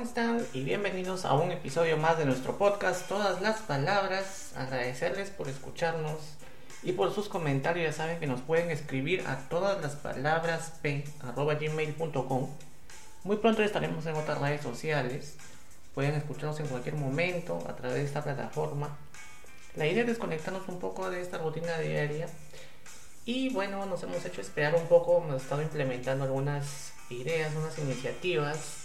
¿cómo están? Y bienvenidos a un episodio más de nuestro podcast, Todas las Palabras. Agradecerles por escucharnos y por sus comentarios. Ya saben que nos pueden escribir a todas las palabras p.gmail.com. Muy pronto estaremos en otras redes sociales. Pueden escucharnos en cualquier momento a través de esta plataforma. La idea es desconectarnos un poco de esta rutina diaria. Y bueno, nos hemos hecho esperar un poco, hemos estado implementando algunas ideas, unas iniciativas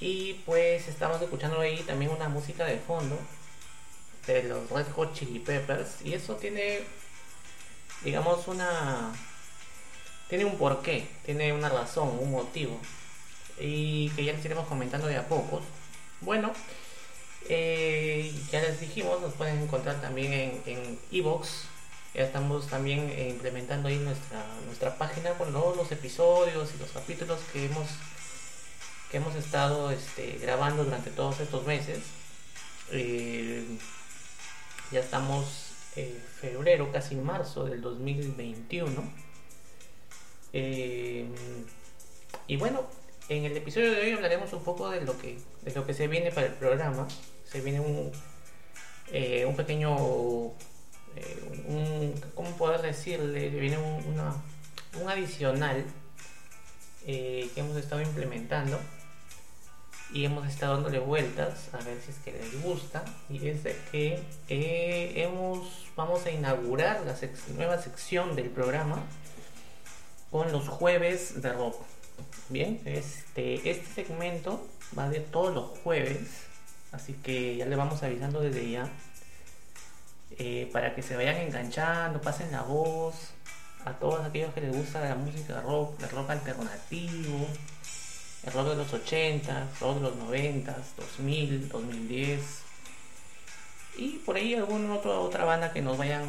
y pues estamos escuchando ahí también una música de fondo de los Red Hot Chili Peppers. Y eso tiene, digamos, una. Tiene un porqué, tiene una razón, un motivo. Y que ya les iremos comentando de a poco. Bueno, eh, ya les dijimos, nos pueden encontrar también en Evox. ya estamos también eh, implementando ahí nuestra, nuestra página con todos los episodios y los capítulos que hemos hemos estado este, grabando durante todos estos meses. Eh, ya estamos en febrero, casi marzo del 2021. Eh, y bueno, en el episodio de hoy hablaremos un poco de lo que, de lo que se viene para el programa. Se viene un, eh, un pequeño, un, ¿cómo poder decirle? Viene un, un adicional que hemos estado implementando y hemos estado dándole vueltas a ver si es que les gusta y es de que eh, hemos vamos a inaugurar la nueva sección del programa con los jueves de rock. Bien este este segmento va de todos los jueves así que ya le vamos avisando desde ya eh, para que se vayan enganchando pasen la voz a todos aquellos que les gusta la música rock el rock alternativo el de los 80, rock de los 90, 2000, 2010 y por ahí alguna otra, otra banda que nos vayan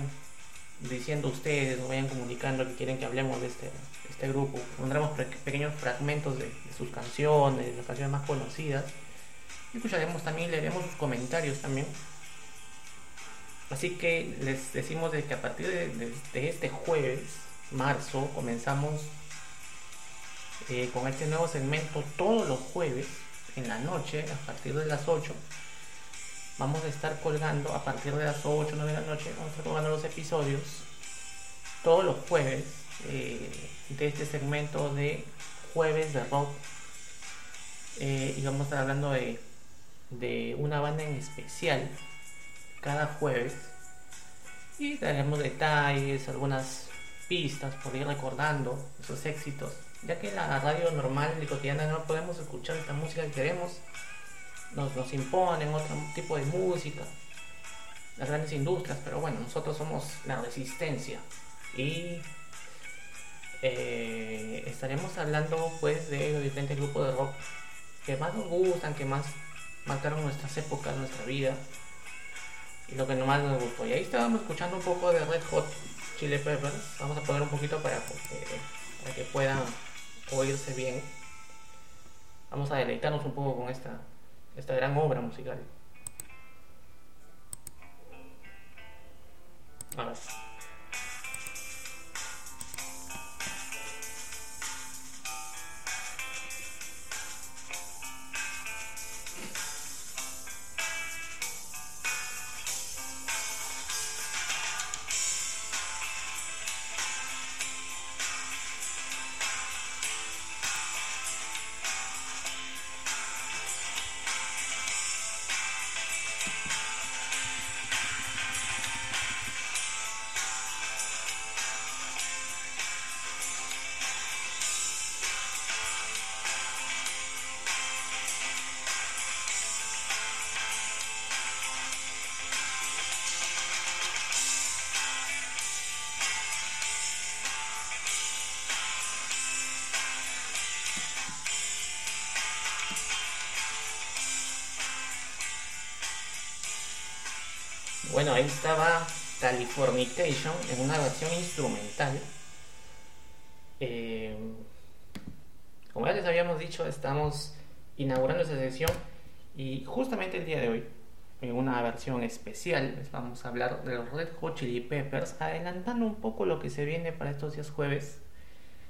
diciendo ustedes, nos vayan comunicando que quieren que hablemos de este, este grupo. Pondremos pequeños fragmentos de, sus canciones, las canciones más conocidas. Y escucharemos también, leeremos sus comentarios también. Así que les decimos de que a partir de este jueves, marzo, comenzamos eh, con este nuevo segmento todos los jueves en la noche a partir de las 8 vamos a estar colgando a partir de las 8 9 de la noche vamos a estar colgando los episodios todos los jueves eh, de este segmento de jueves de rock. Eh, y vamos a estar hablando de, de una banda en especial cada jueves. Y daremos detalles algunas pistas por ir recordando esos éxitos ya que la radio normal y cotidiana no podemos escuchar esta música que queremos, nos, nos imponen otro tipo de música, las grandes industrias, pero bueno, nosotros somos la resistencia y eh, estaremos hablando pues de los diferentes grupos de rock que más nos gustan, que más marcaron nuestras épocas, nuestra vida y lo que más nos gustó. Y ahí estábamos escuchando un poco de Red Hot Chili Peppers, vamos a poner un poquito para, para que puedan oírse bien, vamos a deleitarnos un poco con esta, esta gran obra musical. Estaba Californication en una versión instrumental. Eh, como ya les habíamos dicho, estamos inaugurando esa sesión y justamente el día de hoy, en una versión especial, les vamos a hablar de los Red Hot Chili Peppers, adelantando un poco lo que se viene para estos días jueves,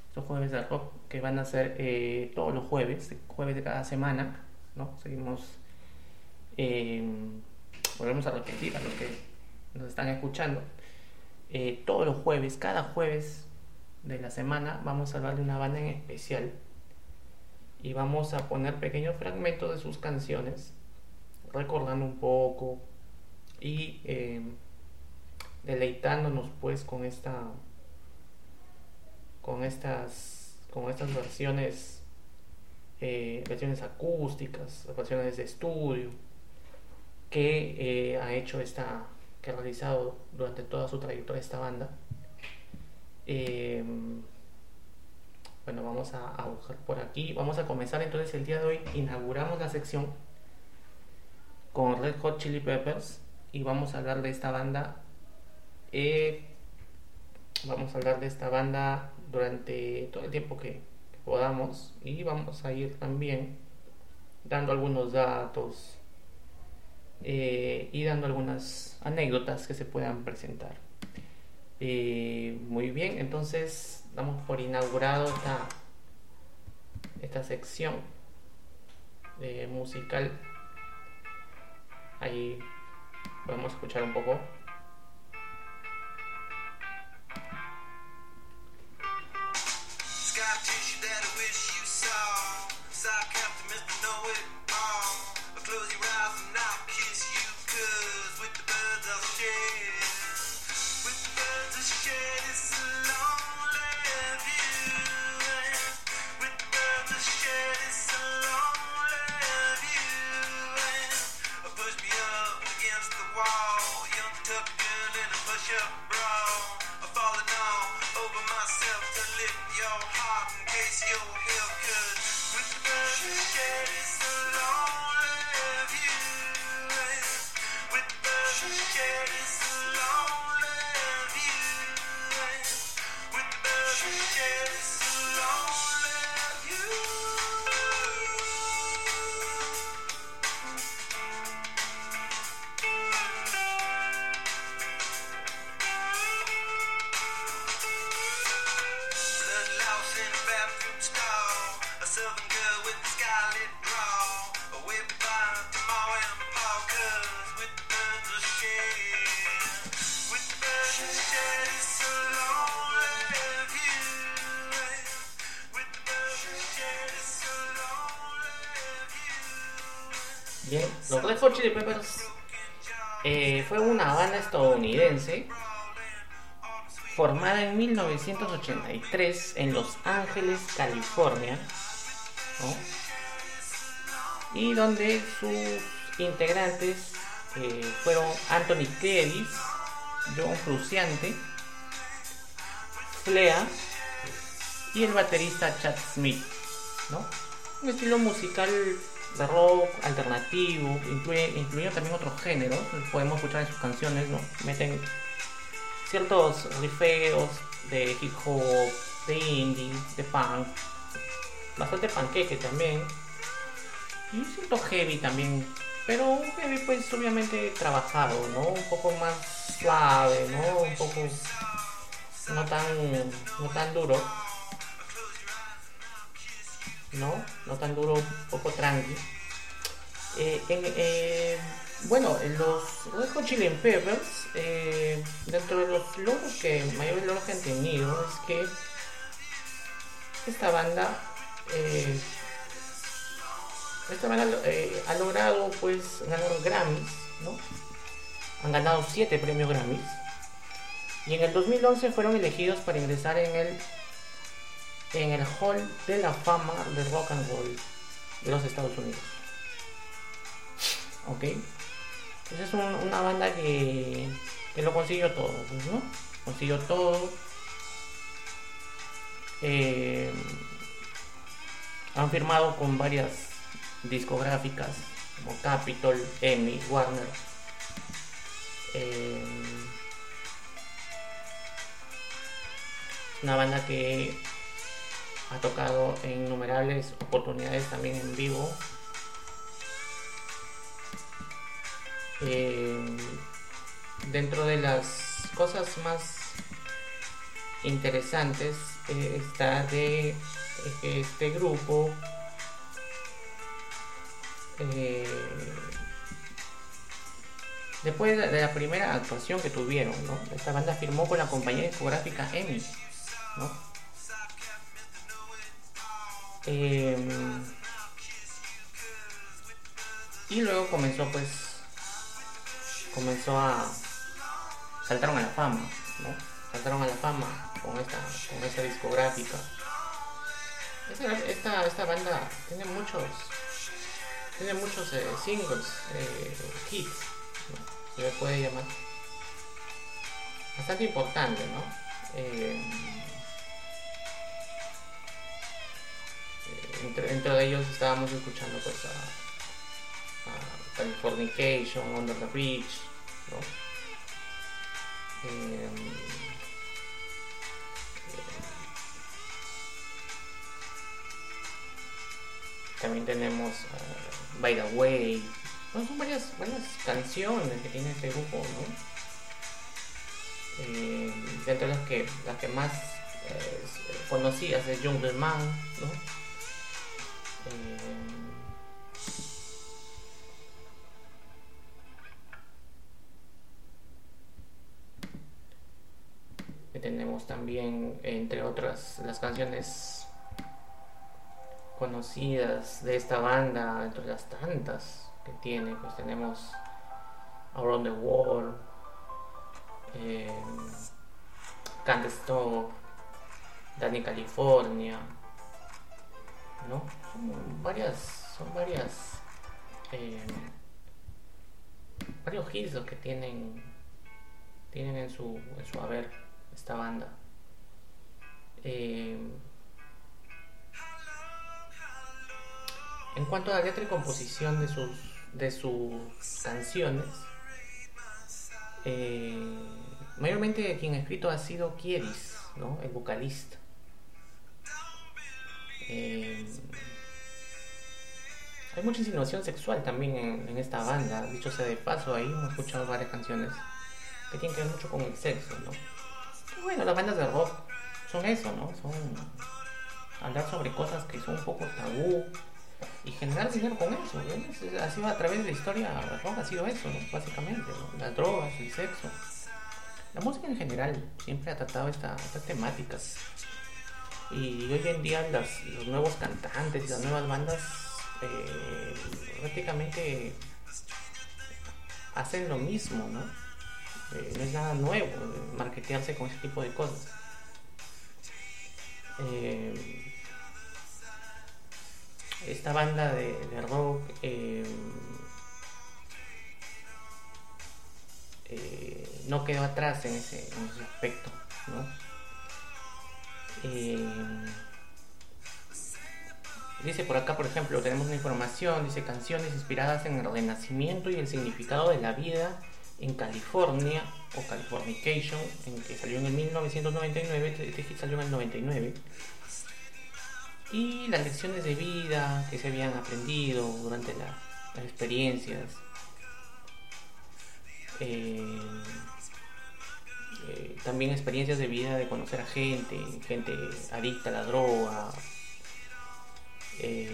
estos jueves de rock que van a ser eh, todos los jueves, jueves de cada semana, ¿no? Seguimos, eh, volvemos a repetir a los que nos están escuchando. Eh, todos los jueves, cada jueves de la semana, vamos a hablar de una banda en especial y vamos a poner pequeños fragmentos de sus canciones, recordando un poco y eh, deleitándonos pues con esta con estas con estas versiones eh, versiones acústicas versiones de estudio que eh, ha hecho esta que ha realizado durante toda su trayectoria esta banda bueno, vamos a, buscar por aquí. Vamos a comenzar entonces el día de hoy. Inauguramos la sección con Red Hot Chili Peppers y vamos a hablar de esta banda. Eh, vamos a hablar de esta banda durante todo el tiempo que, podamos y vamos a ir también dando algunos datos eh, y dando algunas anécdotas que se puedan presentar. Eh, muy bien, entonces damos por inaugurado esta, esta sección de musical. Ahí podemos escuchar un poco. Los Red Hot Chili Peppers eh, fue una banda estadounidense formada en 1983 en Los Ángeles, California, y donde sus integrantes eh, fueron Anthony Kiedis, John Frusciante, Flea y el baterista Chad Smith, ¿no? Un estilo musical de rock alternativo, incluye, también otros géneros, podemos escuchar en sus canciones, ¿no? Meten ciertos rifeos de hip hop, de indie, de punk, bastante panqueque también, y cierto heavy también, pero un heavy pues obviamente trabajado, ¿no? Un poco más suave, ¿no? Un poco no tan, no tan duro ¿no? No tan duro, poco tranqui. Eh, eh, bueno, los Red Hot Chili Peppers, eh, dentro de los logros que, mayores logros que han tenido, es que esta banda, esta banda ha logrado pues ganar Grammys, ¿no? Han ganado 7 premios Grammys. Y en el 2011 fueron elegidos para ingresar en el en el Hall de la Fama de Rock and Roll de los Estados Unidos. ¿Ok? Entonces es una banda que, que lo consiguió todo, pues, ¿no? Consiguió todo. Eh, han firmado con varias discográficas como Capitol, Emmy, Warner. Eh, una banda que ha tocado en innumerables oportunidades también en vivo. Eh, dentro de las cosas más interesantes eh, está de que este grupo eh, después de la primera actuación que tuvieron. Esta banda firmó con la compañía discográfica EMI, ¿no? Em, y luego comenzó pues comenzó a saltaron a la fama, ¿no? Saltaron a la fama con esta con esta discográfica. Esta, esta, banda tiene muchos tiene muchos eh, singles, eh, hits, se le puede llamar. Bastante importante, ¿no? Eh, entre, entre, ellos estábamos escuchando pues a, a Californication, Under the Bridge, ¿no? también tenemos By the Way. son varias, varias canciones que tiene este grupo, ¿no? Eh, dentro de las que, las que más eh, conocidas es Jungle Man, ¿no? Eh, tenemos también, entre otras, las canciones conocidas de esta banda, entre las tantas que tiene, pues tenemos Around the World, eh, Can't Stop, Danny California, ¿no? Son varias, son varias, eh, varios hits que tienen, tienen en su, en su haber esta banda. Eh, En cuanto a la letra y composición de sus, de sus canciones, eh, mayormente quien ha escrito ha sido Kieris, ¿no? el vocalista. Eh, hay mucha insinuación sexual también en, esta banda, dicho sea de paso, ahí hemos escuchado varias canciones que tienen que ver mucho con el sexo, ¿no? bueno, las bandas de rock son eso, ¿no? Son hablar sobre cosas que son un poco tabú, y generar dinero con eso. ¿no? Ha sido a través de la historia, ha sido eso, básicamente, las drogas, el sexo. La música en general siempre ha tratado estas temáticas. Y hoy en día los nuevos cantantes y las nuevas bandas eh, prácticamente hacen lo mismo, ¿no? Eh, no es nada nuevo marketearse con ese tipo de cosas. Eh, esta banda de, rock eh, eh, no quedó atrás en ese, aspecto, eh, dice por acá, por ejemplo, tenemos una información, dice canciones inspiradas en el renacimiento y el significado de la vida en California o Californication, en que salió en el 1999, este hit salió en el 99 y las lecciones de vida que se habían aprendido durante las experiencias. Eh, eh, también experiencias de vida de conocer a gente, gente adicta a la droga. Eh,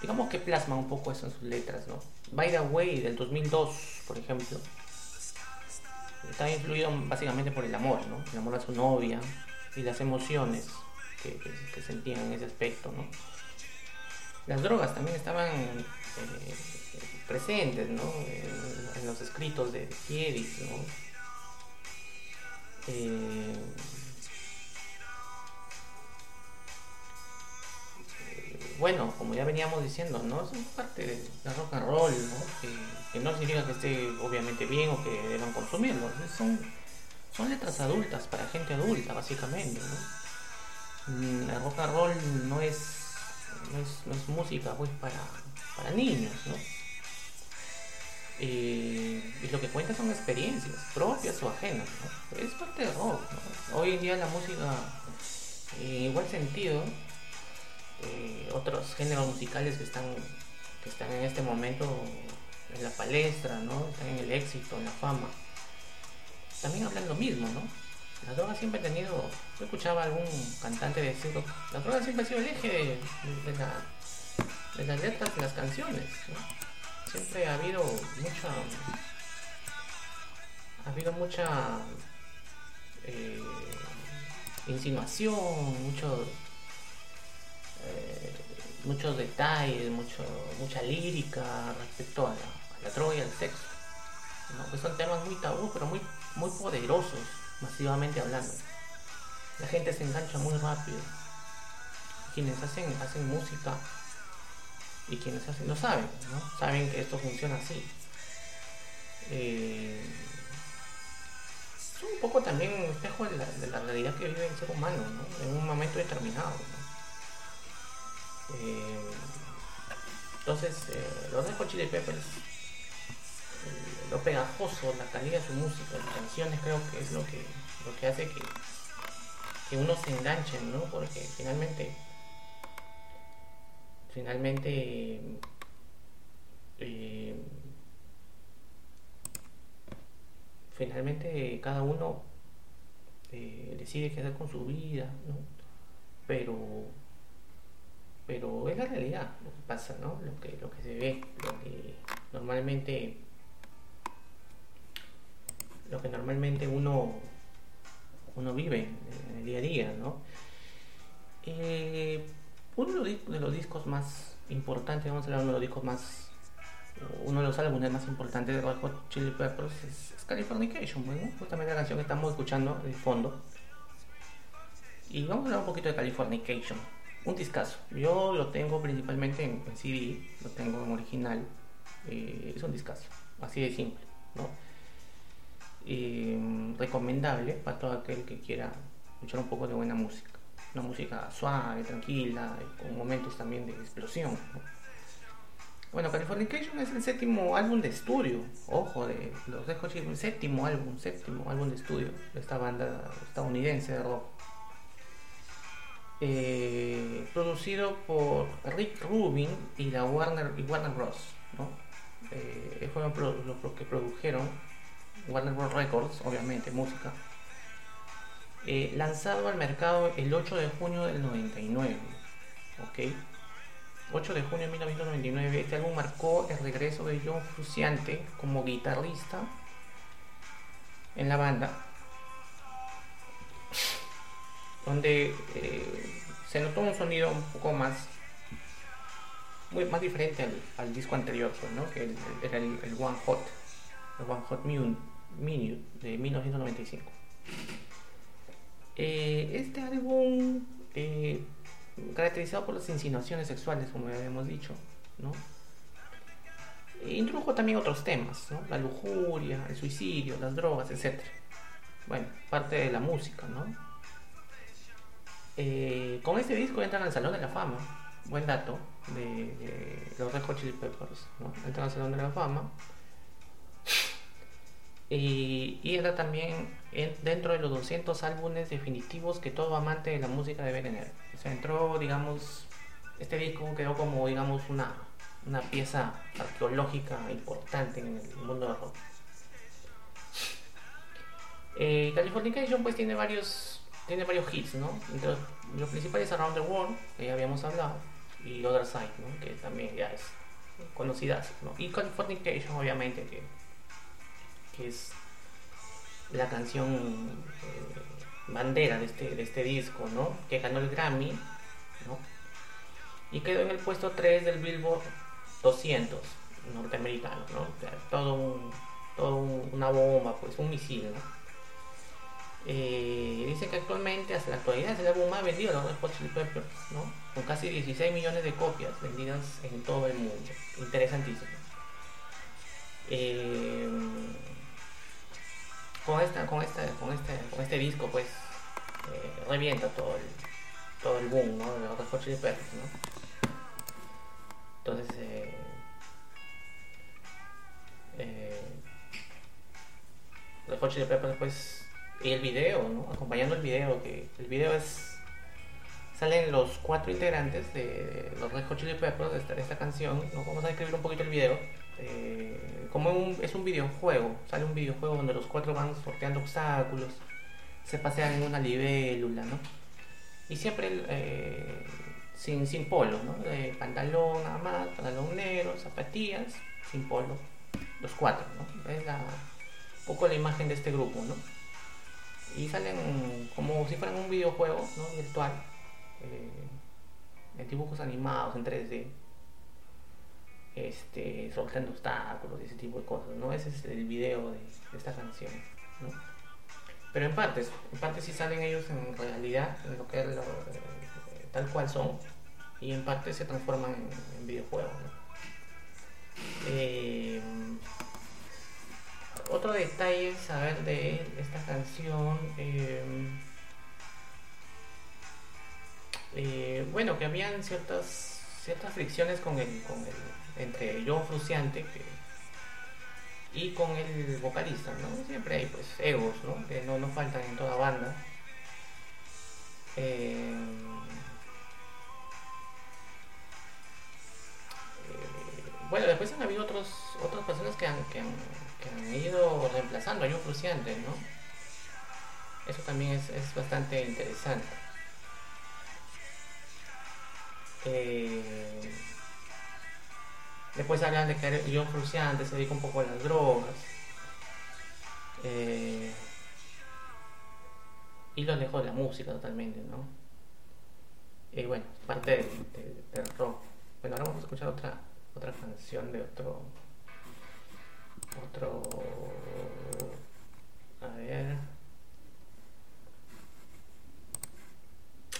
digamos que plasma un poco eso en sus letras, ¿no? By the Way del 2002, por ejemplo, está influido básicamente por el amor, ¿no? El amor a su novia y las emociones que, sentían en ese aspecto, ¿no? Las drogas también estaban eh, presentes, ¿no? En, los escritos de Kieris, ¿no? Eh, bueno, como ya veníamos diciendo, ¿no? Son parte de la rock and roll, ¿no? Que, no significa que esté obviamente bien o que deban consumirlo. Son, son letras adultas para gente adulta, básicamente, ¿no? Mm, el rock and roll no es, no es, música pues para, para niños, ¿no? Eh, y lo que cuenta son experiencias propias o ajenas, ¿no? es parte del rock, ¿no? Hoy en día la música, en igual sentido, eh, otros géneros musicales que están, que están en este momento en la palestra, ¿no? Están en el éxito, en la fama, también hablan lo mismo, ¿no? La droga siempre ha tenido, yo escuchaba a algún cantante decirlo, la droga siempre ha sido el eje de, de las letras de las canciones. Siempre ha habido mucha ha habido mucha eh, insinuación, mucho, eh, muchos detalles, mucho, mucha lírica respecto a la, a droga y al sexo. Que son temas muy tabú, pero muy, muy poderosos, masivamente hablando. La gente se engancha muy rápido. Quienes hacen, hacen música y quienes hacen lo saben, ¿no? Saben que esto funciona así. Eh, es un poco también un espejo de la, realidad que vive el ser humano, ¿no? En un momento determinado, eh, entonces, eh, los de Chili Peppers, lo pegajoso, la calidad de su música, las canciones creo que es lo que, lo que hace que, que uno se enganche, ¿no? Porque finalmente finalmente eh, finalmente cada uno eh, decide qué hacer con su vida, ¿no? Pero pero es la realidad lo que pasa, ¿no? Lo que, lo que se ve, lo que normalmente lo que normalmente uno uno vive en el día a día, ¿no? Eh, uno de los discos más importantes, vamos a hablar de uno de los discos más, uno de los álbumes más importantes de Red Hot Chili Peppers es, Californication, bueno, justamente la canción que estamos escuchando de fondo. Y vamos a hablar un poquito de Californication, un discazo. Yo lo tengo principalmente en, CD, lo tengo en original, eh, es un discazo, así de simple, ¿no? recomendable para todo aquel que quiera escuchar un poco de buena música una música suave, tranquila, con momentos también de explosión. Bueno, Californication es el séptimo álbum de estudio, ojo, de los Red Hot el séptimo álbum, séptimo álbum de estudio de esta banda estadounidense de rock. Eh, producido por Rick Rubin y la Warner y Warner Bros. ¿no? Eh, fueron los que produjeron Warner Bros. Records, obviamente, música eh, lanzado al mercado el 8 de junio del 99. ¿Ok? 8 de junio de 1999. Este álbum marcó el regreso de John Fruciante como guitarrista en la banda. Donde eh, se notó un sonido un poco más muy más diferente al, disco anterior, pues, ¿no? que era el, One Hot, el One Hot Minute de 1995. Eh, este álbum, eh, caracterizado por las insinuaciones sexuales, como habíamos dicho, ¿no? introdujo también otros temas, la lujuria, el suicidio, las drogas, etc. Bueno, parte de la música, ¿no? Eh, con este disco entran al Salón de la Fama, buen dato, de, los Red Hot Chili Peppers, ¿no? Entran al Salón de la Fama. Y, y era también dentro de los 200 álbumes definitivos que todo amante de la música debe tener. O sea, entró, digamos, este disco quedó como, digamos, una, una pieza arqueológica importante en el mundo del rock. Eh, Californication pues tiene varios tiene varios hits, ¿no? Entre los, principales Around the World, que ya habíamos hablado, y Other Side, ¿no? Que también ya es conocida, ¿no? Y Californication obviamente que es la canción eh, bandera de este, de este disco, ¿no? Que ganó el Grammy, ¿no? Y quedó en el puesto 3 del Billboard 200 norteamericano, ¿no? todo, todo una bomba, pues un misil, ¿no? Eh, dice que actualmente, hasta la actualidad, es el álbum más vendido ¿no? Con casi 16 millones de copias vendidas en todo el mundo. Interesantísimo. Eh, con esta, con esta, con este, con este disco pues eh, revienta todo el, todo el boom ¿no? de los Hot Chili Peppers, ¿no? Entonces eh, eh, los Hot Chili Peppers pues y el video, ¿no? Acompañando el video, que el video es salen los cuatro integrantes de los Red Hot Chili Peppers de esta, canción, ¿no? Vamos a describir un poquito el video. Eh, como es un videojuego, sale un videojuego donde los cuatro van sorteando obstáculos, se pasean en una libélula, ¿no? Y siempre, eh, sin, sin polo, ¿no? De pantalón nada más, pantalón negro, zapatillas, sin polo. Los cuatro, ¿no? Es la, un poco la imagen de este grupo, ¿no? Y salen como si fueran un videojuego, ¿no? Virtual. Eh, en dibujos animados, en 3D. Este, soltando obstáculos y ese tipo de cosas, ¿no? Ese es el video de, esta canción. Pero en partes, en partes sí salen ellos en realidad, en lo que es lo, eh, tal cual son, y en parte se transforman en, en videojuegos. ¿no? Eh, otro detalle saber de esta canción, eh, eh, bueno, que habían ciertas ciertas fricciones con el, con el entre John Fruciante y con el vocalista, ¿no? Siempre hay pues egos, ¿no? Que no, no faltan en toda banda. Eh, bueno, después han habido otros, otras personas que han, que han, que han ido reemplazando a John Fruciante, ¿no? Eso también es, es bastante interesante. Eh, después hablan de que John Fruciante se dedica un poco a las drogas. Eh, y lo lejos de la música totalmente, ¿no? Y bueno, parte del, del, rock. Bueno, ahora vamos a escuchar otra otra canción de otro otro a ver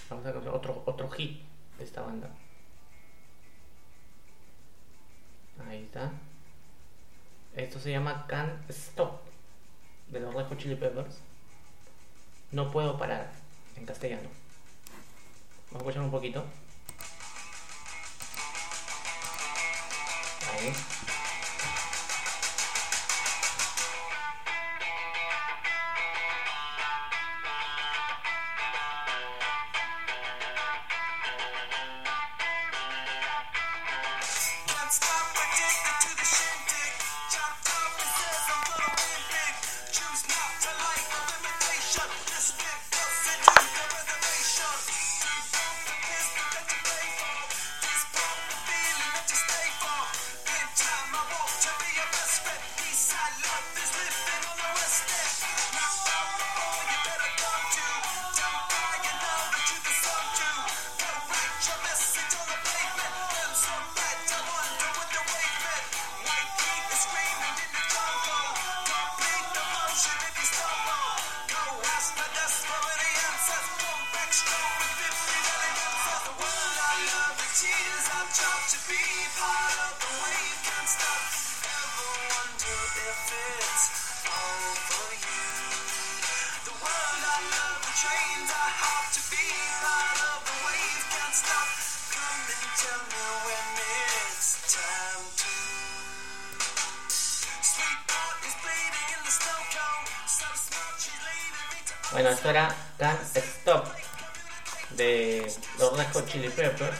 vamos a ver otro otro hit esta banda. Ahí está. Esto se llama Can't Stop de los Red Hot Chili Peppers. No puedo parar en castellano. Vamos a escuchar un poquito. Ahí. Era Can't Stop de los Red Hot Chili Peppers.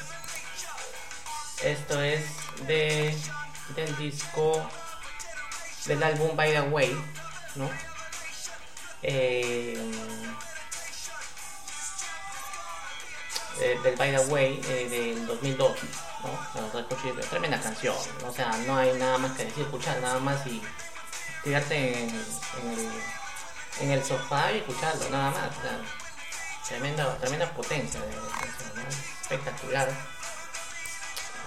Esto es de del disco del álbum By the Way, ¿no? Eh, del By the Way eh, del 2002, ¿no? Los Red Hot Chili Peppers. Tremenda canción, o sea, no hay nada más que decir, escuchar nada más y tirarte en el en el sofá y escucharlo, nada más. tremenda, tremenda potencia de espectacular.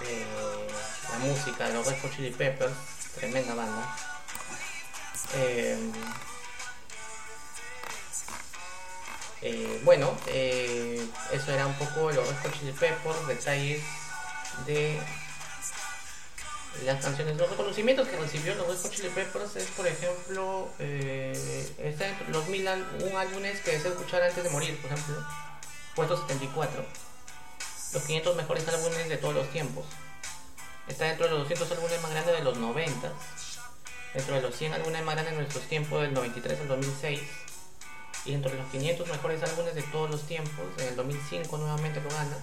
Eh, la música de los Red Hot Chili Peppers, tremenda banda. Eh, eh, bueno, eso era un poco los Red Hot Chili Peppers, detalles de las canciones, los reconocimientos que recibió los Red Hot Chili Peppers es, por ejemplo, eh, los mil un álbumes que deseo escuchar antes de morir, por ejemplo, puesto 74, los 500 mejores álbumes de todos los tiempos, está dentro de los 200 álbumes más grandes de los 90, dentro de los 100 álbumes más grandes de nuestros tiempos del 93 al 2006, y dentro de los 500 mejores álbumes de todos los tiempos, en el 2005 nuevamente lo gana,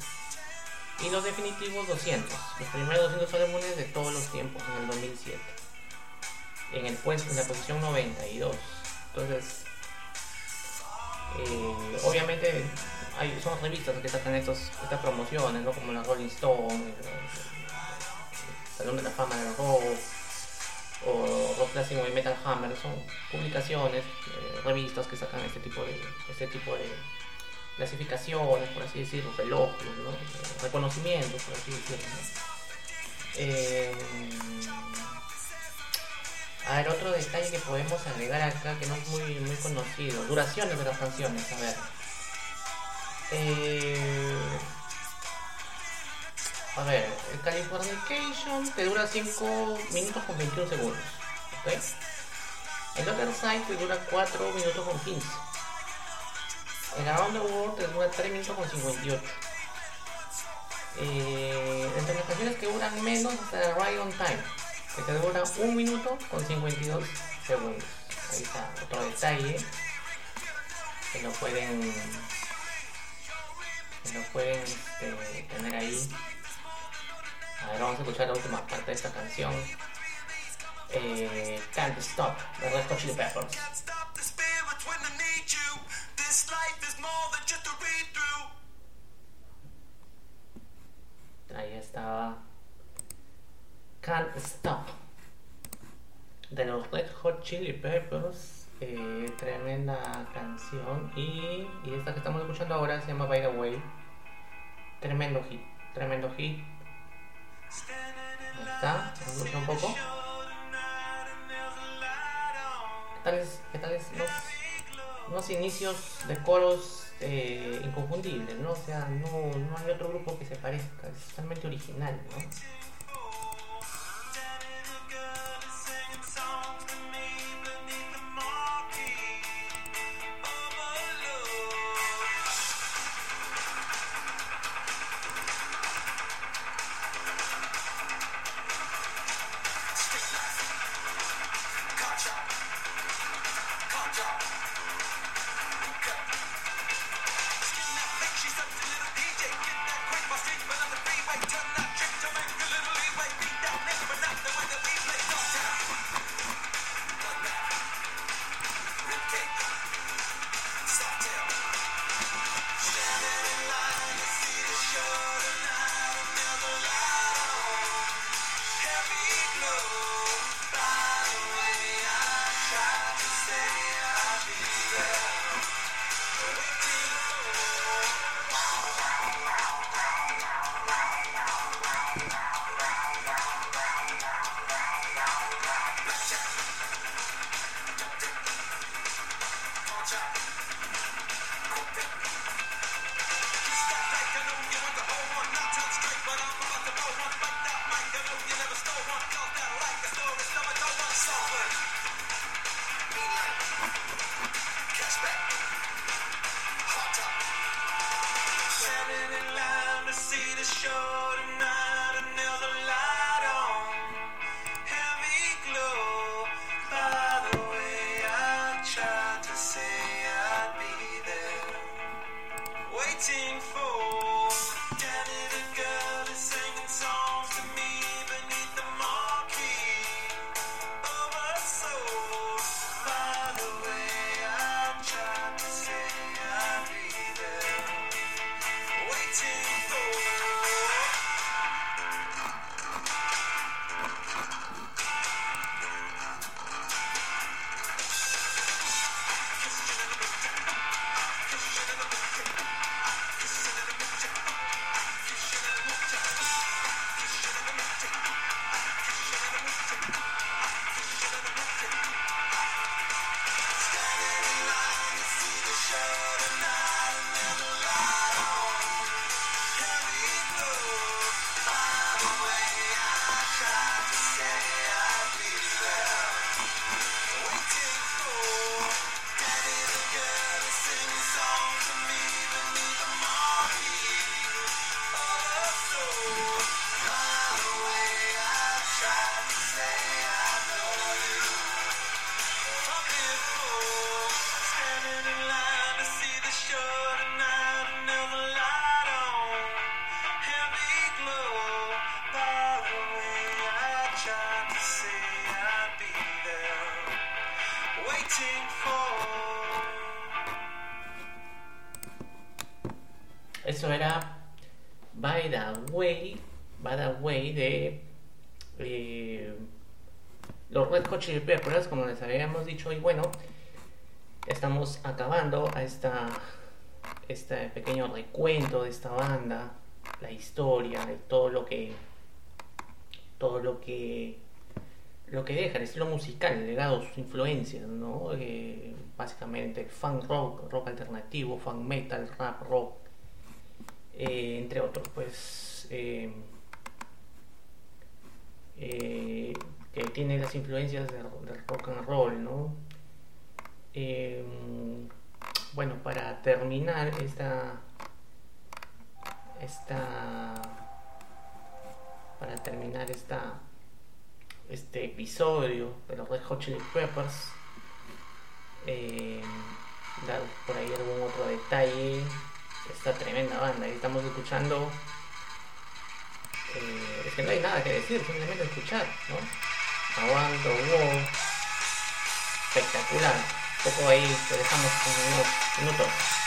y los definitivos 200, los primeros 200 álbumes de todos los tiempos en el 2007. En el puesto, en la posición 92. Entonces, Eh, obviamente hay, son revistas que sacan estos, estas promociones, ¿no? como la Rolling Stone, el, Salón de la Fama del Rock, o Rock Classic o Metal Hammer, son publicaciones, eh, revistas que sacan este tipo de, este tipo de clasificaciones, por así decirlo, relojes, ¿no? Reconocimientos, por así decirlo. Eh, a ver, otro detalle que podemos agregar acá que no es muy, muy conocido. Duraciones de las canciones, a ver. Eh, a ver, el Californication te dura 5 minutos con 21 segundos. El Other Side te dura 4 minutos con 15. El Around the World te dura 3 minutos con 58. Eh, entre las canciones que duran menos está Ride on Time, que te dura 1 minuto con 52 segundos. Ahí está otro detalle que lo pueden que lo pueden este, tener ahí. A ver, vamos a escuchar la última parte de esta canción. Eh, Can't Stop, de Red Hot Chili Peppers. Ahí estaba. Can't Stop. De los Red Hot Chili Peppers. eh, tremenda canción. Y, y esta que estamos escuchando ahora se llama By the Way. Tremendo hit. Tremendo hit. Ahí está. Vamos a escuchar un poco. ¿Qué tal es, qué tal es los, unos inicios de coros eh, inconfundibles, ¿no? O sea, no, no hay otro grupo que se parezca, es totalmente original, ¿no? Era By the Way, By the Way de eh, los Red Hot Chili Peppers, como les habíamos dicho. Y bueno, estamos acabando a esta este pequeño recuento de esta banda, la historia, de todo lo que todo lo que lo que deja, el estilo musical, el legado, sus influencias, ¿no? Eh, básicamente funk rock, rock alternativo, funk metal, rap rock, eh, entre otros, pues eh, eh, que tiene las influencias del, del rock and roll, ¿no? Bueno, para terminar esta esta para terminar esta este episodio de los Red Hot Chili Peppers dar por ahí algún otro detalle de esta tremenda banda y estamos escuchando eh, es que no hay nada que decir simplemente escuchar ¿no? Aguanto, wow espectacular un poco ahí te dejamos unos minutos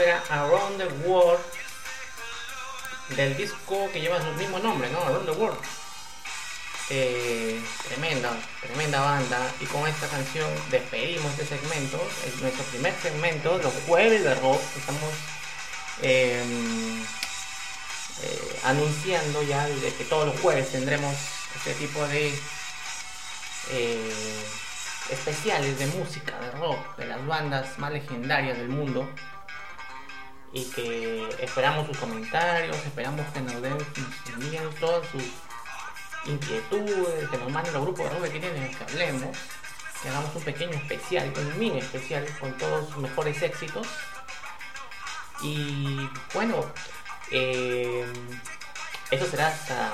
era Around the World del disco que lleva el mismo nombre, ¿no? Around the World. Eh, tremenda, tremenda banda. Y con esta canción despedimos este segmento. Es nuestro primer segmento, los jueves de rock. Estamos eh, eh, anunciando ya de que todos los jueves tendremos este tipo de eh, especiales de música, de rock, de las bandas más legendarias del mundo. Y que esperamos sus comentarios, esperamos que nos den, envíen todas sus inquietudes, que nos manden los grupos de que tienen que hablemos, que hagamos un pequeño especial, un mini especial con todos sus mejores éxitos. Y bueno, eh, eso será hasta,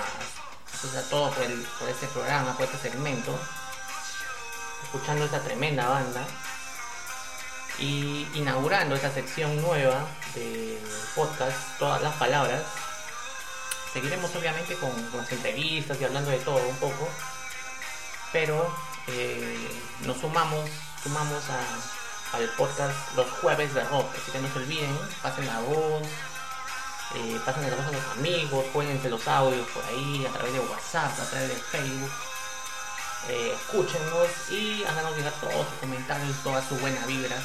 eso todo por, por este programa, por este segmento escuchando esta tremenda banda y inaugurando esta sección nueva podcast, todas las palabras. Seguiremos obviamente con, con las entrevistas y hablando de todo un poco, pero eh, nos sumamos, sumamos a- al podcast los jueves de rock, así que no se olviden, pasen la voz, eh, pasen la voz a los amigos, cuéntense los audios por ahí, a través de WhatsApp, a través de Facebook eh, escúchenos y háganos llegar todos sus comentarios, toda su buena vibra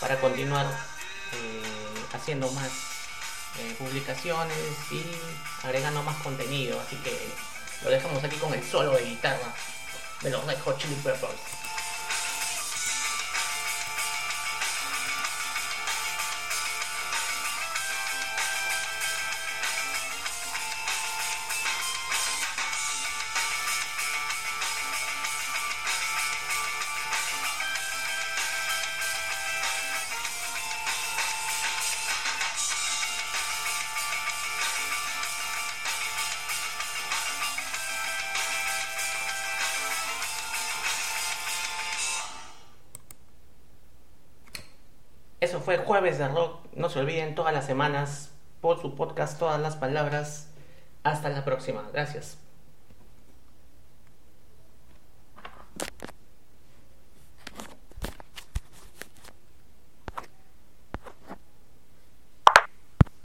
para continuar eh, haciendo más eh, publicaciones y agregando más contenido. Así que lo dejamos aquí con el solo de guitarra de los Red Hot Chili Peppers. Jueves de Rock. No se olviden todas las semanas por su podcast, todas las palabras. Hasta la próxima. Gracias.